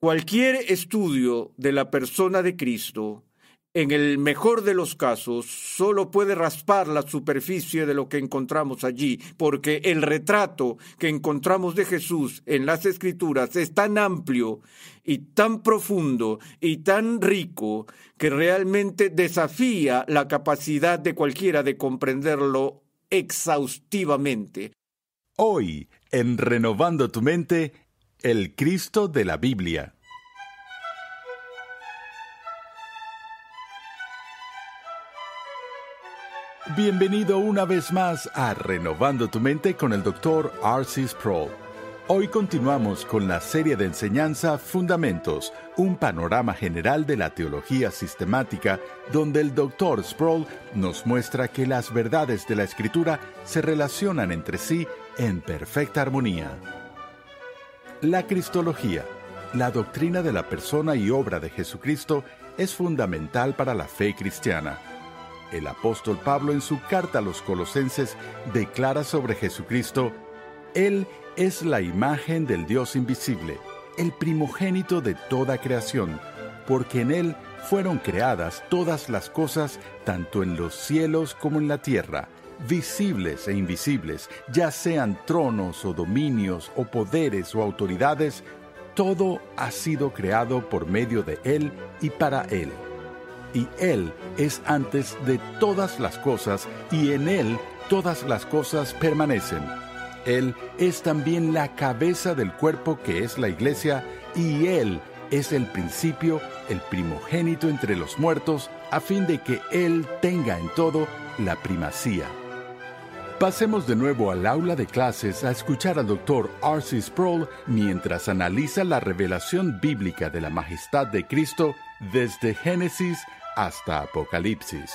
Cualquier estudio de la persona de Cristo, en el mejor de los casos, solo puede raspar la superficie de lo que encontramos allí, porque el retrato que encontramos de Jesús en las Escrituras es tan amplio y tan profundo y tan rico que realmente desafía la capacidad de cualquiera de comprenderlo exhaustivamente. Hoy, en Renovando tu Mente, el Cristo de la Biblia. Bienvenido una vez más a Renovando tu Mente con el Dr. R.C. Sproul. Hoy continuamos con la serie de enseñanza Fundamentos, un panorama general de la teología sistemática, donde el Dr. Sproul nos muestra que las verdades de la Escritura se relacionan entre sí en perfecta armonía. La Cristología, la doctrina de la persona y obra de Jesucristo, es fundamental para la fe cristiana. El apóstol Pablo en su carta a los colosenses declara sobre Jesucristo, Él es la imagen del Dios invisible, el primogénito de toda creación, porque en Él fueron creadas todas las cosas, tanto en los cielos como en la tierra visibles e invisibles, ya sean tronos o dominios o poderes o autoridades, todo ha sido creado por medio de Él y para Él. Y Él es antes de todas las cosas y en Él todas las cosas permanecen. Él es también la cabeza del cuerpo que es la iglesia y Él es el principio, el primogénito entre los muertos, a fin de que Él tenga en todo la primacía. Pasemos de nuevo al aula de clases a escuchar al Dr. R.C. Sproul mientras analiza la revelación bíblica de la majestad de Cristo desde Génesis hasta Apocalipsis.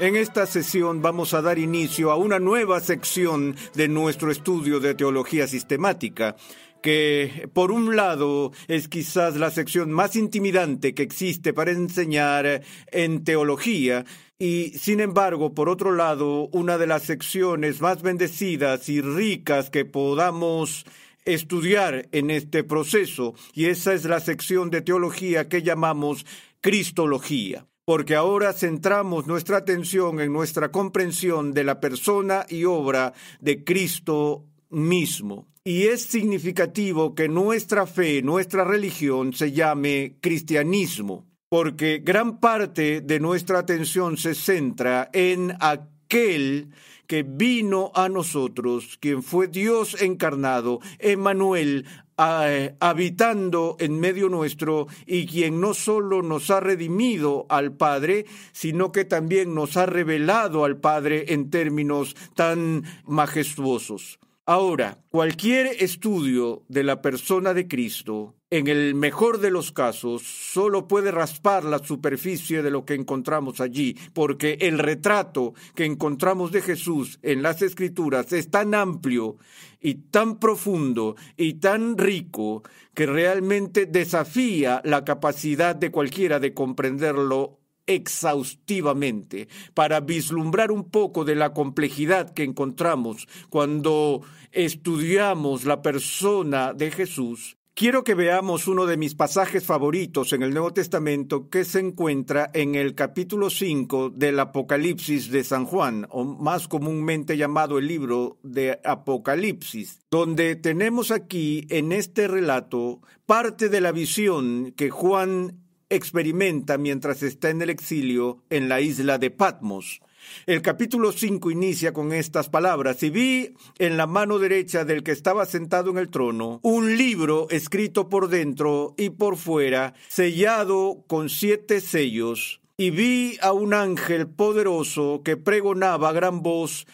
En esta sesión vamos a dar inicio a una nueva sección de nuestro estudio de teología sistemática que por un lado es quizás la sección más intimidante que existe para enseñar en teología, y sin embargo, por otro lado, una de las secciones más bendecidas y ricas que podamos estudiar en este proceso, y esa es la sección de teología que llamamos Cristología, porque ahora centramos nuestra atención en nuestra comprensión de la persona y obra de Cristo mismo. Y es significativo que nuestra fe, nuestra religión se llame cristianismo, porque gran parte de nuestra atención se centra en aquel que vino a nosotros, quien fue Dios encarnado, Emmanuel, habitando en medio nuestro y quien no solo nos ha redimido al Padre, sino que también nos ha revelado al Padre en términos tan majestuosos. Ahora, cualquier estudio de la persona de Cristo, en el mejor de los casos, solo puede raspar la superficie de lo que encontramos allí, porque el retrato que encontramos de Jesús en las Escrituras es tan amplio y tan profundo y tan rico que realmente desafía la capacidad de cualquiera de comprenderlo exhaustivamente para vislumbrar un poco de la complejidad que encontramos cuando estudiamos la persona de Jesús, Quiero que veamos uno de mis pasajes favoritos en el Nuevo Testamento que se encuentra en el capítulo 5 del Apocalipsis de San Juan, o más comúnmente llamado el libro de Apocalipsis, donde tenemos aquí en este relato parte de la visión que Juan experimenta mientras está en el exilio en la isla de Patmos. El capítulo 5 inicia con estas palabras, y vi en la mano derecha del que estaba sentado en el trono un libro escrito por dentro y por fuera, sellado con siete sellos, y vi a un ángel poderoso que pregonaba a gran voz,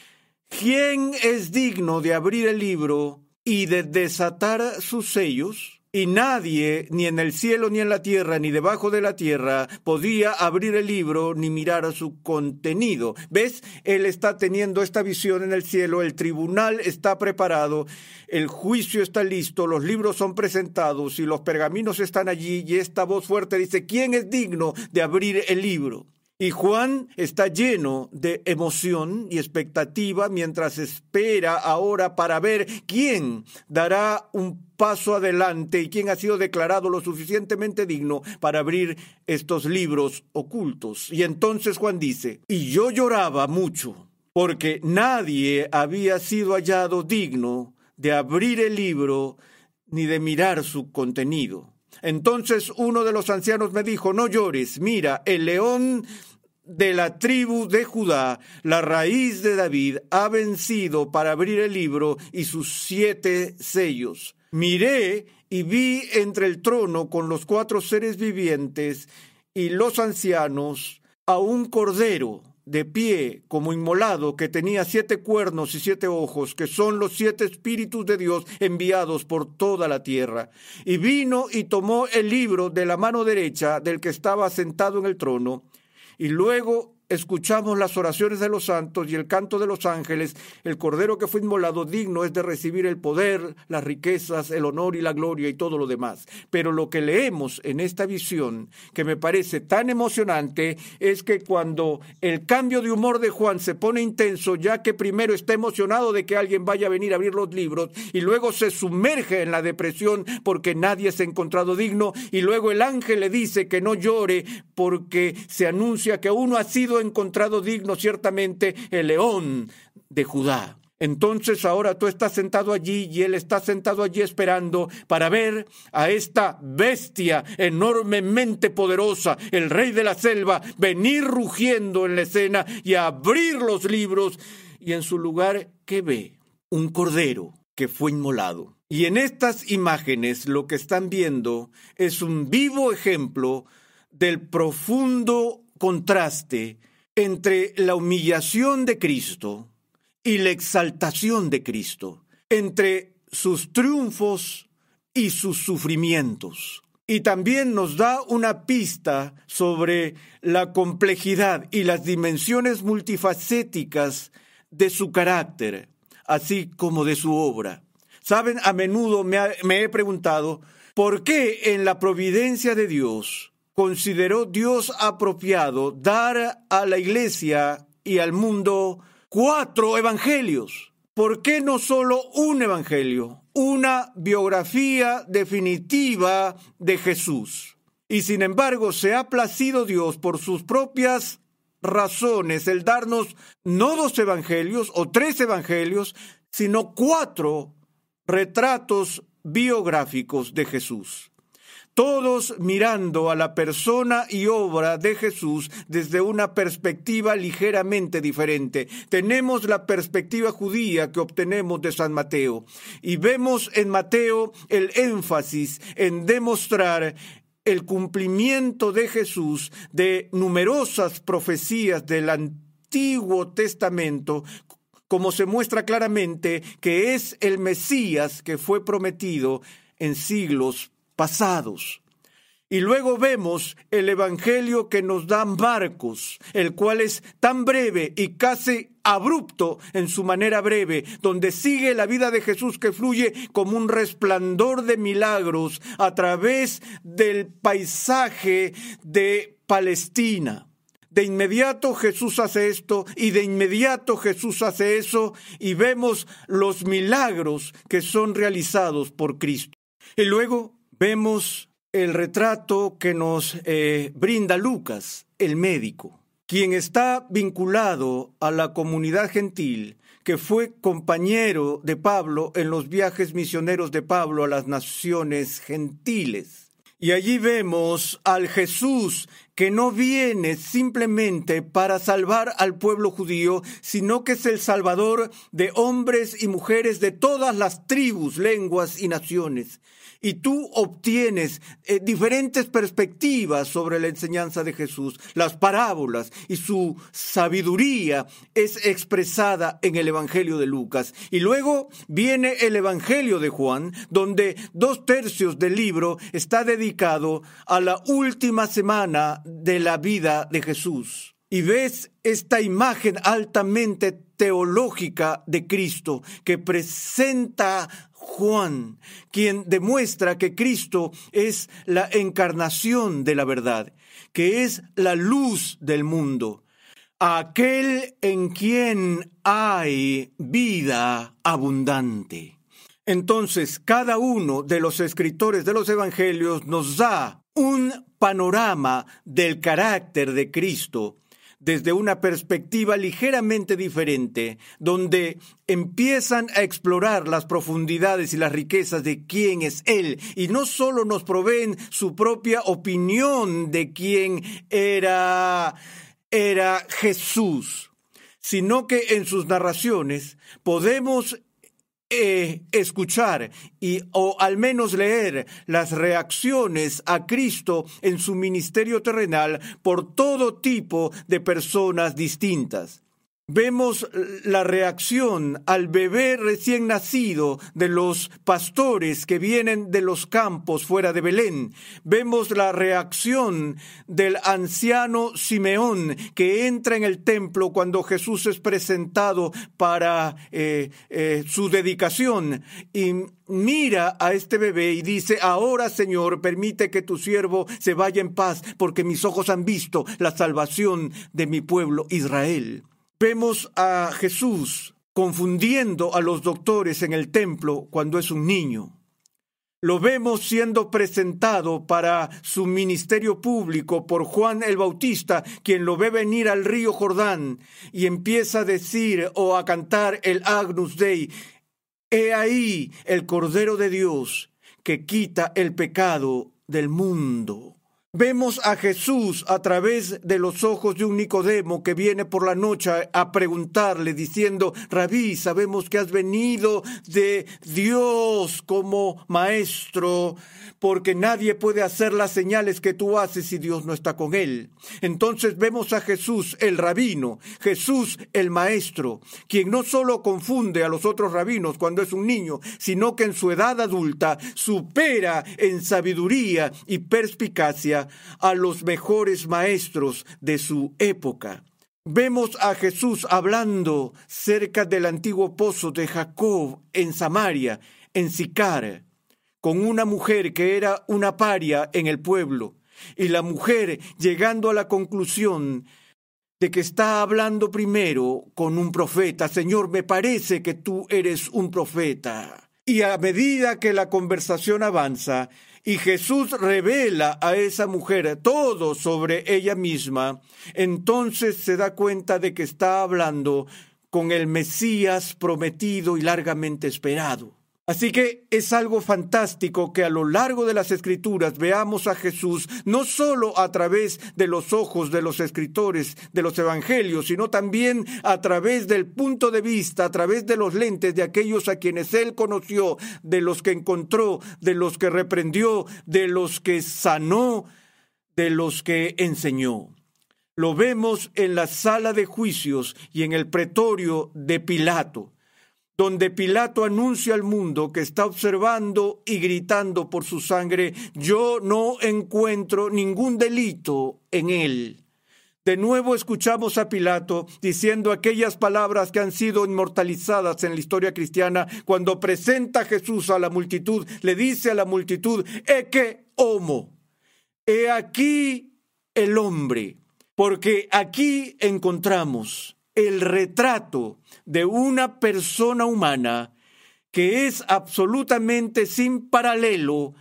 ¿quién es digno de abrir el libro y de desatar sus sellos? Y nadie, ni en el cielo, ni en la tierra, ni debajo de la tierra, podía abrir el libro ni mirar a su contenido. ¿Ves? Él está teniendo esta visión en el cielo, el tribunal está preparado, el juicio está listo, los libros son presentados y los pergaminos están allí y esta voz fuerte dice, ¿quién es digno de abrir el libro? Y Juan está lleno de emoción y expectativa mientras espera ahora para ver quién dará un paso adelante y quién ha sido declarado lo suficientemente digno para abrir estos libros ocultos. Y entonces Juan dice, y yo lloraba mucho porque nadie había sido hallado digno de abrir el libro ni de mirar su contenido. Entonces uno de los ancianos me dijo, no llores, mira, el león de la tribu de Judá, la raíz de David, ha vencido para abrir el libro y sus siete sellos. Miré y vi entre el trono con los cuatro seres vivientes y los ancianos a un cordero de pie como inmolado que tenía siete cuernos y siete ojos, que son los siete espíritus de Dios enviados por toda la tierra. Y vino y tomó el libro de la mano derecha del que estaba sentado en el trono, y luego escuchamos las oraciones de los santos y el canto de los ángeles, el Cordero que fue inmolado digno es de recibir el poder, las riquezas, el honor y la gloria y todo lo demás. Pero lo que leemos en esta visión, que me parece tan emocionante, es que cuando el cambio de humor de Juan se pone intenso, ya que primero está emocionado de que alguien vaya a venir a abrir los libros y luego se sumerge en la depresión porque nadie se ha encontrado digno y luego el ángel le dice que no llore porque se anuncia que uno ha sido encontrado digno ciertamente el león de Judá. Entonces ahora tú estás sentado allí y él está sentado allí esperando para ver a esta bestia enormemente poderosa, el rey de la selva, venir rugiendo en la escena y abrir los libros. Y en su lugar, ¿qué ve? Un cordero que fue inmolado. Y en estas imágenes lo que están viendo es un vivo ejemplo del profundo contraste entre la humillación de Cristo y la exaltación de Cristo, entre sus triunfos y sus sufrimientos. Y también nos da una pista sobre la complejidad y las dimensiones multifacéticas de su carácter, así como de su obra. Saben, a menudo me, me he preguntado, ¿por qué en la providencia de Dios consideró Dios apropiado dar a la iglesia y al mundo cuatro evangelios. ¿Por qué no solo un evangelio? Una biografía definitiva de Jesús. Y sin embargo se ha placido Dios por sus propias razones el darnos no dos evangelios o tres evangelios, sino cuatro retratos biográficos de Jesús todos mirando a la persona y obra de Jesús desde una perspectiva ligeramente diferente. Tenemos la perspectiva judía que obtenemos de San Mateo y vemos en Mateo el énfasis en demostrar el cumplimiento de Jesús de numerosas profecías del Antiguo Testamento como se muestra claramente que es el Mesías que fue prometido en siglos pasados. Y luego vemos el Evangelio que nos da Marcos, el cual es tan breve y casi abrupto en su manera breve, donde sigue la vida de Jesús que fluye como un resplandor de milagros a través del paisaje de Palestina. De inmediato Jesús hace esto y de inmediato Jesús hace eso y vemos los milagros que son realizados por Cristo. Y luego vemos el retrato que nos eh, brinda Lucas, el médico, quien está vinculado a la comunidad gentil, que fue compañero de Pablo en los viajes misioneros de Pablo a las naciones gentiles. Y allí vemos al Jesús que no viene simplemente para salvar al pueblo judío, sino que es el salvador de hombres y mujeres de todas las tribus, lenguas y naciones y tú obtienes eh, diferentes perspectivas sobre la enseñanza de Jesús, las parábolas y su sabiduría es expresada en el Evangelio de Lucas. Y luego viene el Evangelio de Juan, donde dos tercios del libro está dedicado a la última semana de la vida de Jesús. Y ves esta imagen altamente teológica de Cristo que presenta Juan, quien demuestra que Cristo es la encarnación de la verdad, que es la luz del mundo, aquel en quien hay vida abundante. Entonces, cada uno de los escritores de los Evangelios nos da un panorama del carácter de Cristo desde una perspectiva ligeramente diferente, donde empiezan a explorar las profundidades y las riquezas de quién es Él, y no solo nos proveen su propia opinión de quién era, era Jesús, sino que en sus narraciones podemos eh, escuchar y o al menos leer las reacciones a Cristo en su ministerio terrenal por todo tipo de personas distintas. Vemos la reacción al bebé recién nacido de los pastores que vienen de los campos fuera de Belén. Vemos la reacción del anciano Simeón que entra en el templo cuando Jesús es presentado para eh, eh, su dedicación y mira a este bebé y dice, ahora Señor, permite que tu siervo se vaya en paz porque mis ojos han visto la salvación de mi pueblo Israel. Vemos a Jesús confundiendo a los doctores en el templo cuando es un niño. Lo vemos siendo presentado para su ministerio público por Juan el Bautista, quien lo ve venir al río Jordán y empieza a decir o a cantar el Agnus Dei. He ahí el Cordero de Dios que quita el pecado del mundo. Vemos a Jesús a través de los ojos de un Nicodemo que viene por la noche a preguntarle diciendo, Rabí, sabemos que has venido de Dios como maestro, porque nadie puede hacer las señales que tú haces si Dios no está con él. Entonces vemos a Jesús el rabino, Jesús el maestro, quien no solo confunde a los otros rabinos cuando es un niño, sino que en su edad adulta supera en sabiduría y perspicacia a los mejores maestros de su época. Vemos a Jesús hablando cerca del antiguo pozo de Jacob en Samaria, en Sicar, con una mujer que era una paria en el pueblo, y la mujer llegando a la conclusión de que está hablando primero con un profeta. Señor, me parece que tú eres un profeta. Y a medida que la conversación avanza, y Jesús revela a esa mujer todo sobre ella misma, entonces se da cuenta de que está hablando con el Mesías prometido y largamente esperado. Así que es algo fantástico que a lo largo de las escrituras veamos a Jesús no solo a través de los ojos de los escritores de los evangelios, sino también a través del punto de vista, a través de los lentes de aquellos a quienes él conoció, de los que encontró, de los que reprendió, de los que sanó, de los que enseñó. Lo vemos en la sala de juicios y en el pretorio de Pilato donde Pilato anuncia al mundo que está observando y gritando por su sangre, yo no encuentro ningún delito en él. De nuevo escuchamos a Pilato diciendo aquellas palabras que han sido inmortalizadas en la historia cristiana cuando presenta a Jesús a la multitud, le dice a la multitud, he que homo, he aquí el hombre, porque aquí encontramos el retrato de una persona humana que es absolutamente sin paralelo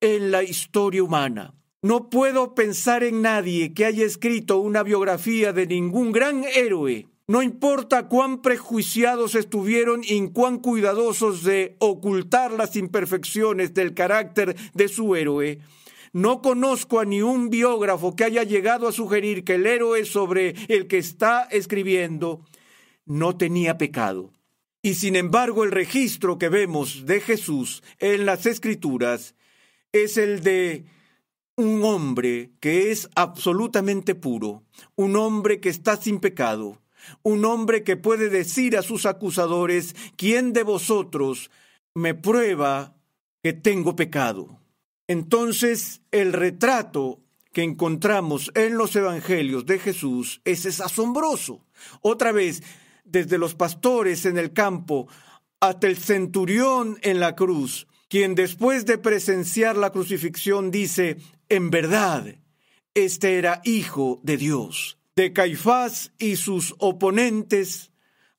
en la historia humana. No puedo pensar en nadie que haya escrito una biografía de ningún gran héroe. No importa cuán prejuiciados estuvieron y cuán cuidadosos de ocultar las imperfecciones del carácter de su héroe. No conozco a ni un biógrafo que haya llegado a sugerir que el héroe sobre el que está escribiendo no tenía pecado. Y sin embargo el registro que vemos de Jesús en las escrituras es el de un hombre que es absolutamente puro, un hombre que está sin pecado, un hombre que puede decir a sus acusadores, ¿quién de vosotros me prueba que tengo pecado? Entonces el retrato que encontramos en los evangelios de Jesús es, asombroso. Otra vez, desde los pastores en el campo hasta el centurión en la cruz, quien después de presenciar la crucifixión dice, en verdad, este era hijo de Dios. De Caifás y sus oponentes,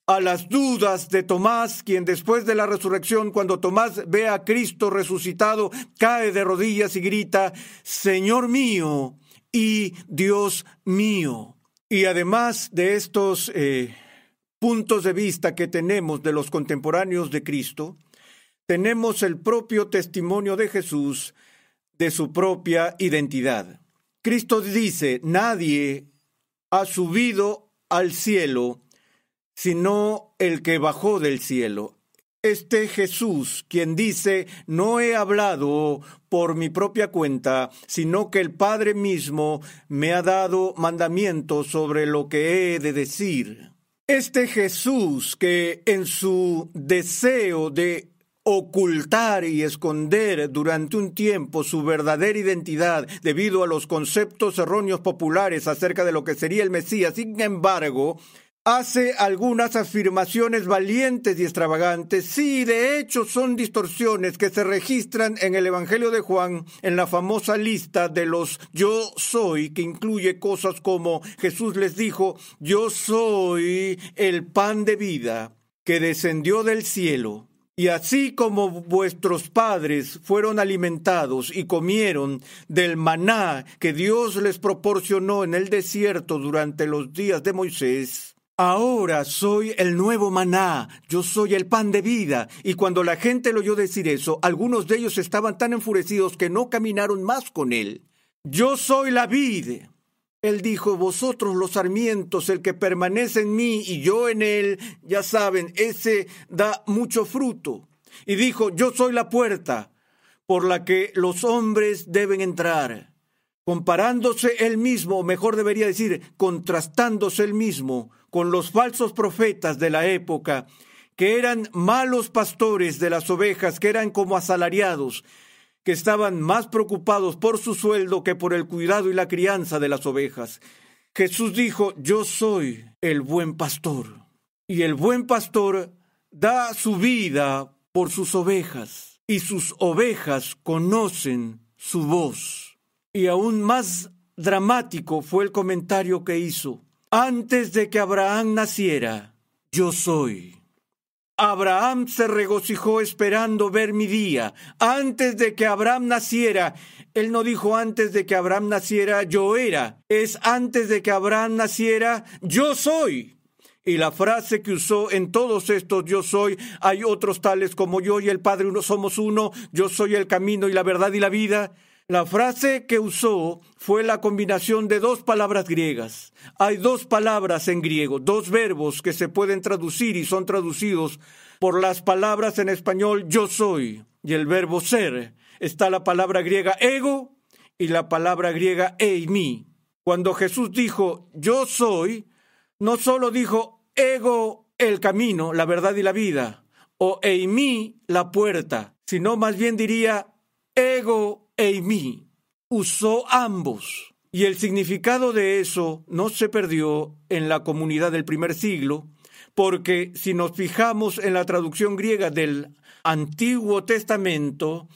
a las dudas de Tomás, quien después de la resurrección, cuando Tomás ve a Cristo resucitado, cae de rodillas y grita, Señor mío y Dios mío. Y además de estos eh, puntos de vista que tenemos de los contemporáneos de Cristo, tenemos el propio testimonio de Jesús de su propia identidad. Cristo dice, nadie ha subido al cielo sino el que bajó del cielo. Este Jesús, quien dice, no he hablado por mi propia cuenta, sino que el Padre mismo me ha dado mandamientos sobre lo que he de decir. Este Jesús que en su deseo de ocultar y esconder durante un tiempo su verdadera identidad debido a los conceptos erróneos populares acerca de lo que sería el Mesías. Sin embargo, hace algunas afirmaciones valientes y extravagantes. Sí, de hecho son distorsiones que se registran en el Evangelio de Juan, en la famosa lista de los yo soy, que incluye cosas como Jesús les dijo, yo soy el pan de vida que descendió del cielo. Y así como vuestros padres fueron alimentados y comieron del maná que Dios les proporcionó en el desierto durante los días de Moisés, Ahora soy el nuevo maná, yo soy el pan de vida. Y cuando la gente lo oyó decir eso, algunos de ellos estaban tan enfurecidos que no caminaron más con él. Yo soy la vid, él dijo, vosotros los sarmientos, el que permanece en mí y yo en él, ya saben, ese da mucho fruto. Y dijo, yo soy la puerta por la que los hombres deben entrar. Comparándose él mismo, mejor debería decir, contrastándose él mismo con los falsos profetas de la época, que eran malos pastores de las ovejas, que eran como asalariados, que estaban más preocupados por su sueldo que por el cuidado y la crianza de las ovejas. Jesús dijo, yo soy el buen pastor. Y el buen pastor da su vida por sus ovejas, y sus ovejas conocen su voz. Y aún más dramático fue el comentario que hizo. Antes de que Abraham naciera, yo soy. Abraham se regocijó esperando ver mi día. Antes de que Abraham naciera, él no dijo antes de que Abraham naciera, yo era. Es antes de que Abraham naciera, yo soy. Y la frase que usó en todos estos yo soy, hay otros tales como yo y el Padre uno somos uno, yo soy el camino y la verdad y la vida. La frase que usó fue la combinación de dos palabras griegas. Hay dos palabras en griego, dos verbos que se pueden traducir y son traducidos por las palabras en español yo soy y el verbo ser. Está la palabra griega ego y la palabra griega eimi. Cuando Jesús dijo yo soy, no solo dijo ego el camino, la verdad y la vida, o eimi la puerta, sino más bien diría ego Usó ambos. Y el significado de eso no se perdió en la comunidad del primer siglo, porque si nos fijamos en la traducción griega del Antiguo Testamento,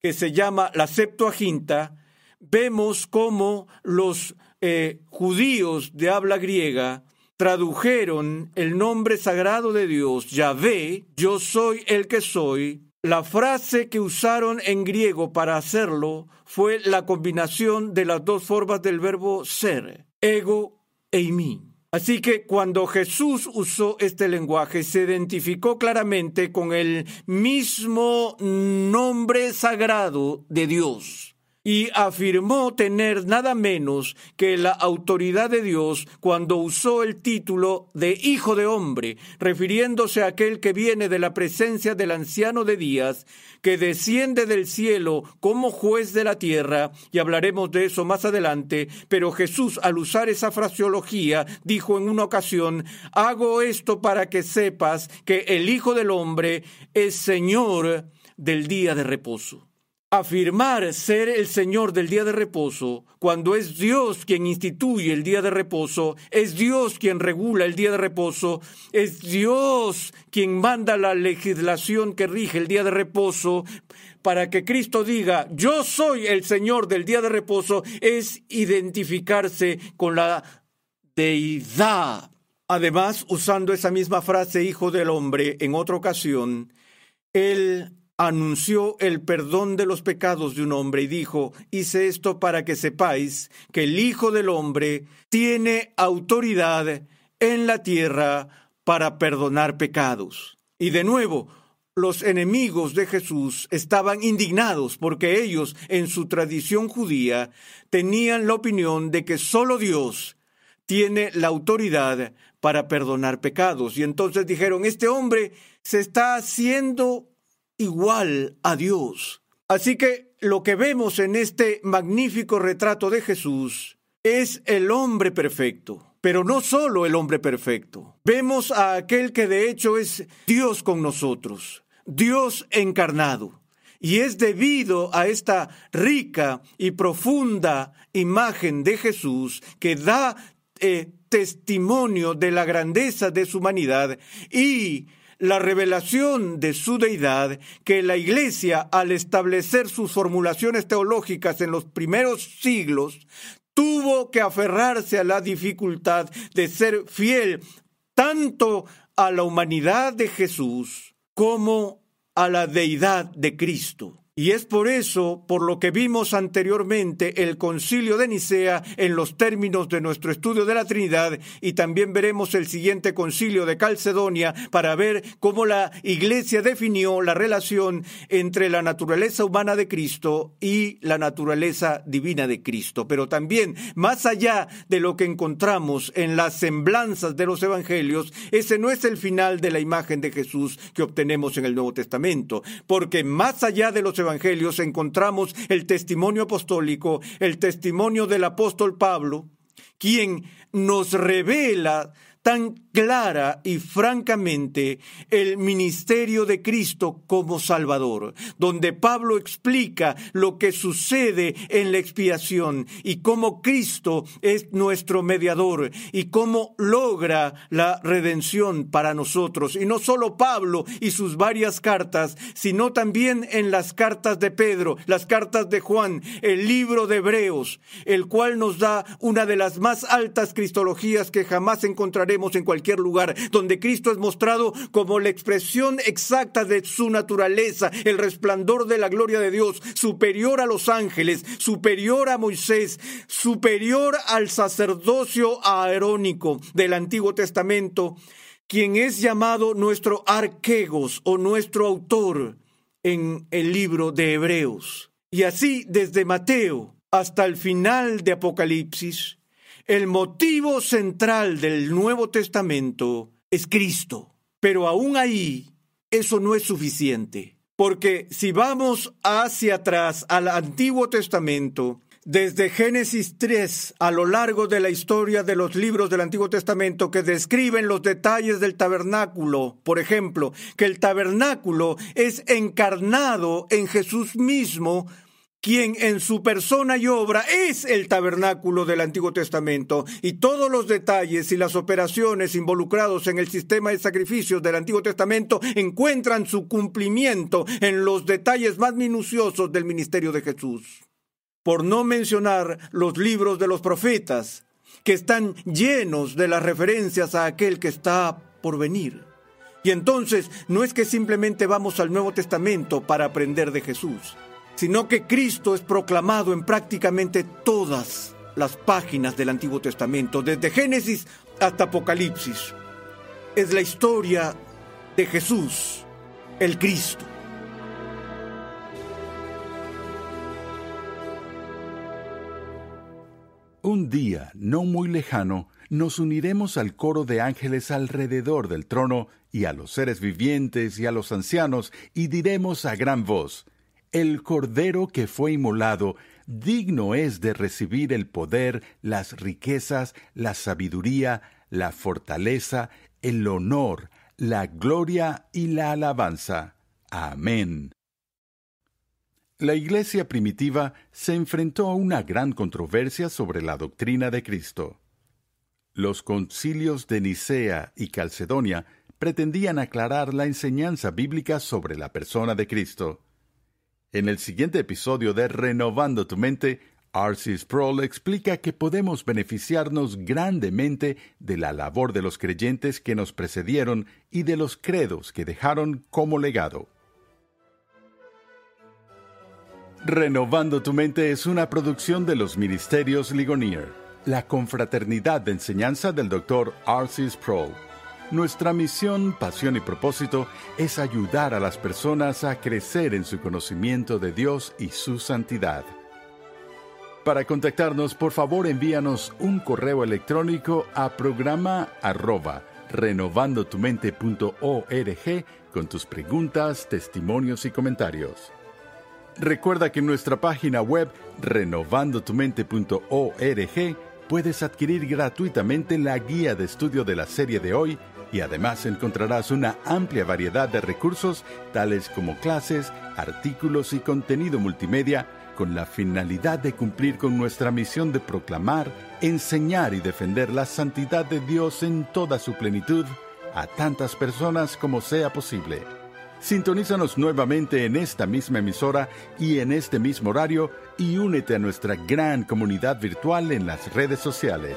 que se llama la Septuaginta, vemos cómo los eh, judíos de habla griega tradujeron el nombre sagrado de Dios, Yahvé, yo soy el que soy, La frase que usaron en griego para hacerlo fue la combinación de las dos formas del verbo ser, ego e mí. Así que cuando Jesús usó este lenguaje, se identificó claramente con el mismo nombre sagrado de Dios y afirmó tener nada menos que la autoridad de Dios cuando usó el título de Hijo de Hombre, refiriéndose a aquel que viene de la presencia del anciano de días, que desciende del cielo como juez de la tierra, y hablaremos de eso más adelante, pero Jesús al usar esa fraseología dijo en una ocasión, hago esto para que sepas que el Hijo del Hombre es Señor del día de reposo afirmar ser el Señor del día de reposo, cuando es Dios quien instituye el día de reposo, es Dios quien regula el día de reposo, es Dios quien manda la legislación que rige el día de reposo, para que Cristo diga, yo soy el Señor del día de reposo, es identificarse con la deidad. Además, usando esa misma frase, Hijo del Hombre, en otra ocasión, él anunció el perdón de los pecados de un hombre y dijo, hice esto para que sepáis que el Hijo del Hombre tiene autoridad en la tierra para perdonar pecados. Y de nuevo, los enemigos de Jesús estaban indignados porque ellos, en su tradición judía, tenían la opinión de que solo Dios tiene la autoridad para perdonar pecados. Y entonces dijeron, este hombre se está haciendo igual a Dios. Así que lo que vemos en este magnífico retrato de Jesús es el hombre perfecto, pero no solo el hombre perfecto. Vemos a aquel que de hecho es Dios con nosotros, Dios encarnado. Y es debido a esta rica y profunda imagen de Jesús que da eh, testimonio de la grandeza de su humanidad y la revelación de su deidad que la Iglesia, al establecer sus formulaciones teológicas en los primeros siglos, tuvo que aferrarse a la dificultad de ser fiel tanto a la humanidad de Jesús como a la deidad de Cristo. Y es por eso, por lo que vimos anteriormente, el concilio de Nicea en los términos de nuestro estudio de la Trinidad, y también veremos el siguiente concilio de Calcedonia para ver cómo la Iglesia definió la relación entre la naturaleza humana de Cristo y la naturaleza divina de Cristo. Pero también, más allá de lo que encontramos en las semblanzas de los Evangelios, ese no es el final de la imagen de Jesús que obtenemos en el Nuevo Testamento, porque más allá de los evangelios encontramos el testimonio apostólico, el testimonio del apóstol Pablo, quien nos revela tan clara y francamente el ministerio de Cristo como Salvador, donde Pablo explica lo que sucede en la expiación y cómo Cristo es nuestro mediador y cómo logra la redención para nosotros. Y no solo Pablo y sus varias cartas, sino también en las cartas de Pedro, las cartas de Juan, el libro de Hebreos, el cual nos da una de las más altas cristologías que jamás encontraremos en cualquier lugar donde Cristo es mostrado como la expresión exacta de su naturaleza, el resplandor de la gloria de Dios, superior a los ángeles, superior a Moisés, superior al sacerdocio aerónico del Antiguo Testamento, quien es llamado nuestro arquegos o nuestro autor en el libro de Hebreos. Y así desde Mateo hasta el final de Apocalipsis, el motivo central del Nuevo Testamento es Cristo. Pero aún ahí, eso no es suficiente. Porque si vamos hacia atrás al Antiguo Testamento, desde Génesis 3 a lo largo de la historia de los libros del Antiguo Testamento que describen los detalles del tabernáculo, por ejemplo, que el tabernáculo es encarnado en Jesús mismo quien en su persona y obra es el tabernáculo del Antiguo Testamento, y todos los detalles y las operaciones involucrados en el sistema de sacrificios del Antiguo Testamento encuentran su cumplimiento en los detalles más minuciosos del ministerio de Jesús. Por no mencionar los libros de los profetas, que están llenos de las referencias a aquel que está por venir. Y entonces no es que simplemente vamos al Nuevo Testamento para aprender de Jesús, sino que Cristo es proclamado en prácticamente todas las páginas del Antiguo Testamento, desde Génesis hasta Apocalipsis. Es la historia de Jesús, el Cristo. Un día, no muy lejano, nos uniremos al coro de ángeles alrededor del trono y a los seres vivientes y a los ancianos, y diremos a gran voz, El Cordero que fue inmolado, digno es de recibir el poder, las riquezas, la sabiduría, la fortaleza, el honor, la gloria y la alabanza. Amén. La Iglesia primitiva se enfrentó a una gran controversia sobre la doctrina de Cristo. Los concilios de Nicea y Calcedonia pretendían aclarar la enseñanza bíblica sobre la persona de Cristo. En el siguiente episodio de Renovando tu mente, R.C. Sproul explica que podemos beneficiarnos grandemente de la labor de los creyentes que nos precedieron y de los credos que dejaron como legado. Renovando tu mente es una producción de los Ministerios Ligonier, la confraternidad de enseñanza del Dr. R.C. Sproul. Nuestra misión, pasión y propósito es ayudar a las personas a crecer en su conocimiento de Dios y su santidad. Para contactarnos, por favor envíanos un correo electrónico a programa arroba renovandotumente.org con tus preguntas, testimonios y comentarios. Recuerda que en nuestra página web renovandotumente.org puedes adquirir gratuitamente la guía de estudio de la serie de hoy y además encontrarás una amplia variedad de recursos tales como clases, artículos y contenido multimedia con la finalidad de cumplir con nuestra misión de proclamar, enseñar y defender la santidad de Dios en toda su plenitud a tantas personas como sea posible. Sintonízanos nuevamente en esta misma emisora y en este mismo horario y únete a nuestra gran comunidad virtual en las redes sociales.